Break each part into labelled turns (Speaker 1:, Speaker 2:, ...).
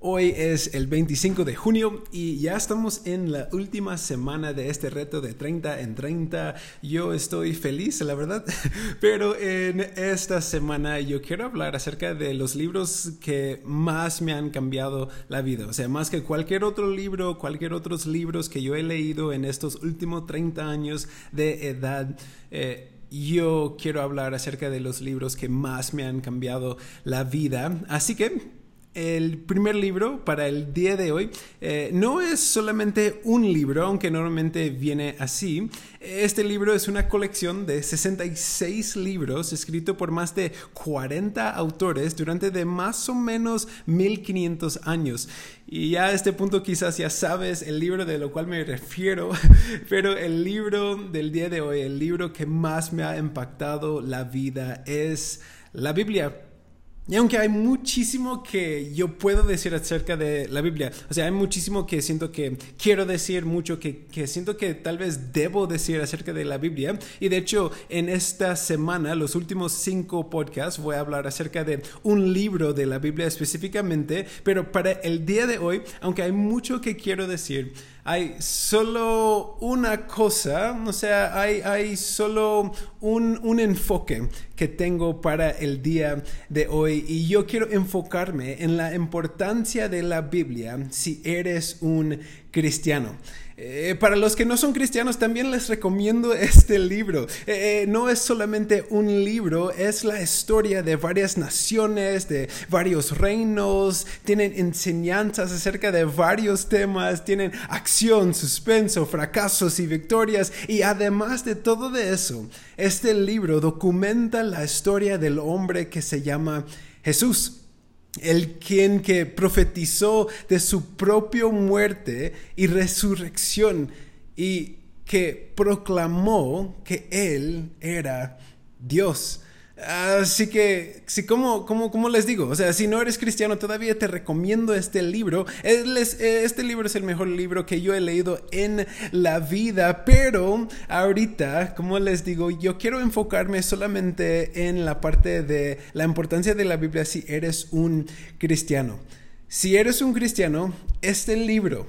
Speaker 1: Hoy es el 25 de junio y ya estamos en la última semana de este reto de 30 en 30. Yo estoy feliz, la verdad, pero en esta semana yo quiero hablar acerca de los libros que más me han cambiado la vida. O sea, más que cualquier otro libro, cualquier otros libros que yo he leído en estos últimos 30 años de edad. Eh, yo quiero hablar acerca de los libros que más me han cambiado la vida. Así que el primer libro para el día de hoy eh, no es solamente un libro, aunque normalmente viene así. Este libro es una colección de 66 libros escritos por más de 40 autores durante de más o menos 1500 años. Y ya a este punto quizás ya sabes el libro de lo cual me refiero, pero el libro del día de hoy, el libro que más me ha impactado la vida es la Biblia. Y aunque hay muchísimo que yo puedo decir acerca de la Biblia, o sea, hay muchísimo que siento que quiero decir, mucho que, que, siento que tal vez debo decir acerca de la Biblia. Y de hecho, en esta semana, los últimos cinco podcasts, voy a hablar acerca de un libro de la Biblia específicamente. Pero para el día de hoy, aunque hay mucho que quiero decir, hay solo una cosa, o sea, hay, solo un, un, enfoque que tengo para el día de hoy y yo quiero enfocarme en la importancia de la Biblia si eres un cristiano. Eh, para los que no son cristianos, también les recomiendo este libro. Eh, eh, no es solamente un libro, es la historia de varias naciones, de varios reinos, tienen enseñanzas acerca de varios temas, tienen acción, suspenso, fracasos y victorias. Y además de todo de eso, este libro documenta la historia del hombre que se llama Jesús el quien que profetizó de su propia muerte y resurrección y que proclamó que él era Dios. Así que, si como, como, les digo, o sea, si no eres cristiano, todavía te recomiendo este libro. Este libro es el mejor libro que yo he leído en la vida, pero ahorita, como les digo, yo quiero enfocarme solamente en la parte de la importancia de la Biblia si eres un cristiano. Si eres un cristiano, este libro,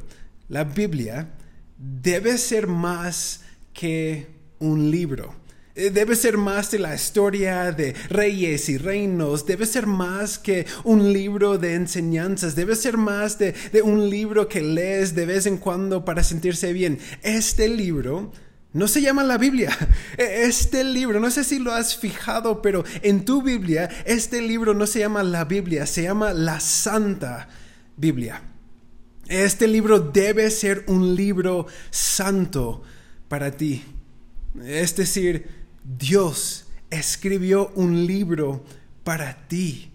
Speaker 1: la Biblia, debe ser más que un libro. Eh, debe ser más de la historia de reyes y reinos, debe ser más que un libro de enseñanzas, debe ser más de, un libro que lees de vez en cuando para sentirse bien. Este libro no se llama la Biblia. E, este libro, no sé si lo has fijado, pero en tu Biblia, este libro no se llama la Biblia, se llama la Santa Biblia. Este libro debe ser un libro santo para ti. Es decir, Dios escribió un libro para ti,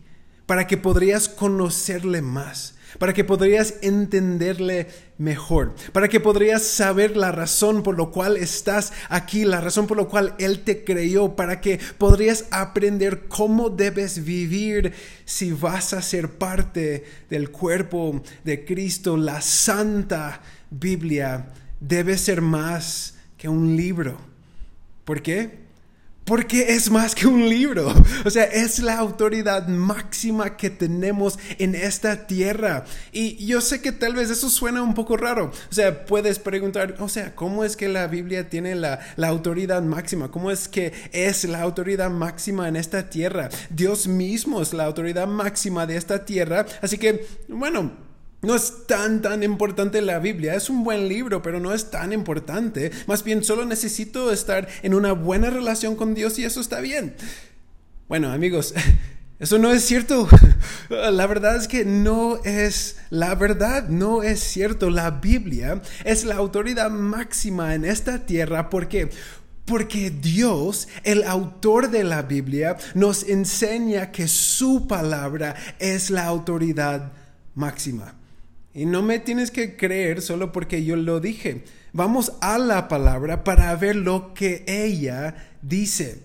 Speaker 1: para que podrías conocerle más, para que podrías entenderle mejor, para que podrías saber la razón por lo cual estás aquí, la razón por la cual Él te creó, para que podrías aprender cómo debes vivir si vas a ser parte del cuerpo de Cristo. La santa Biblia debe ser más que un libro. ¿Por qué? Porque es más que un libro. O sea, es la autoridad máxima que tenemos en esta tierra. Y yo sé que tal vez eso suena un poco raro. O sea, puedes preguntar, o sea, ¿cómo es que la Biblia tiene la, la autoridad máxima? ¿Cómo es que es la autoridad máxima en esta tierra? Dios mismo es la autoridad máxima de esta tierra. Así que, bueno. No es tan, tan importante la Biblia. Es un buen libro, pero no es tan importante. Más bien, solo necesito estar en una buena relación con Dios y eso está bien. Bueno, amigos, eso no es cierto. La verdad es que no es la verdad, no es cierto. La Biblia es la autoridad máxima en esta tierra porque porque Dios, el autor de la Biblia, nos enseña que su palabra es la autoridad máxima. Y no me tienes que creer solo porque yo lo dije. Vamos a la palabra para ver lo que ella dice.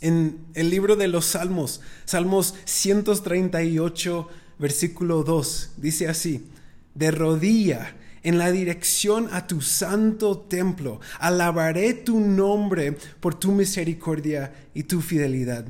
Speaker 1: En el libro de los Salmos, Salmos 138, versículo 2, dice así, de rodilla en la dirección a tu santo templo, alabaré tu nombre por tu misericordia y tu fidelidad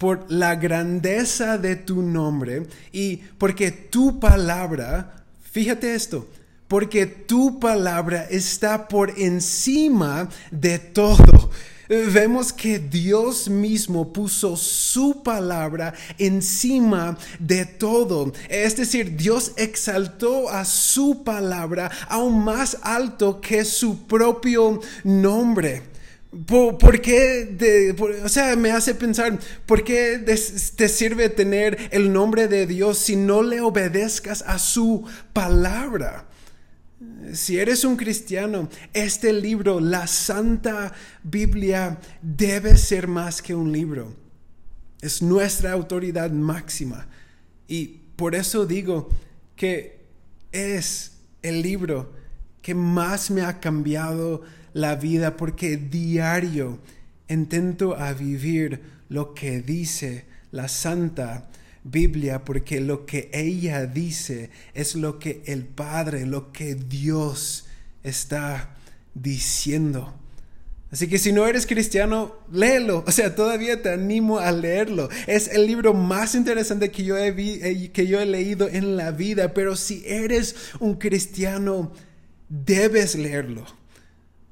Speaker 1: por la grandeza de tu nombre y porque tu palabra, fíjate esto, porque tu palabra está por encima de todo. Vemos que Dios mismo puso su palabra encima de todo. Es decir, Dios exaltó a su palabra aún más alto que su propio nombre. ¿Por, qué? o sea, me hace pensar, ¿por qué te sirve tener el nombre de Dios si no le obedezcas a su palabra? Si eres un cristiano, este libro, la Santa Biblia, debe ser más que un libro. Es nuestra autoridad máxima. Y por eso digo que es el libro que más me ha cambiado la vida porque diario intento a vivir lo que dice la Santa Biblia porque lo que ella dice es lo que el Padre, lo que Dios está diciendo. Así que si no eres cristiano, léelo. O sea, todavía te animo a leerlo. Es el libro más interesante que yo he, eh, que yo he leído en la vida. Pero si eres un cristiano, debes leerlo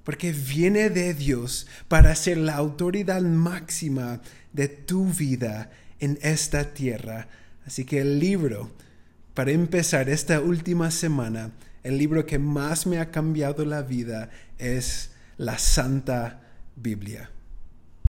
Speaker 1: porque viene de Dios para ser la autoridad máxima de tu vida en esta tierra. Así que el libro, para empezar esta última semana, el libro que más me ha cambiado la vida es la Santa Biblia.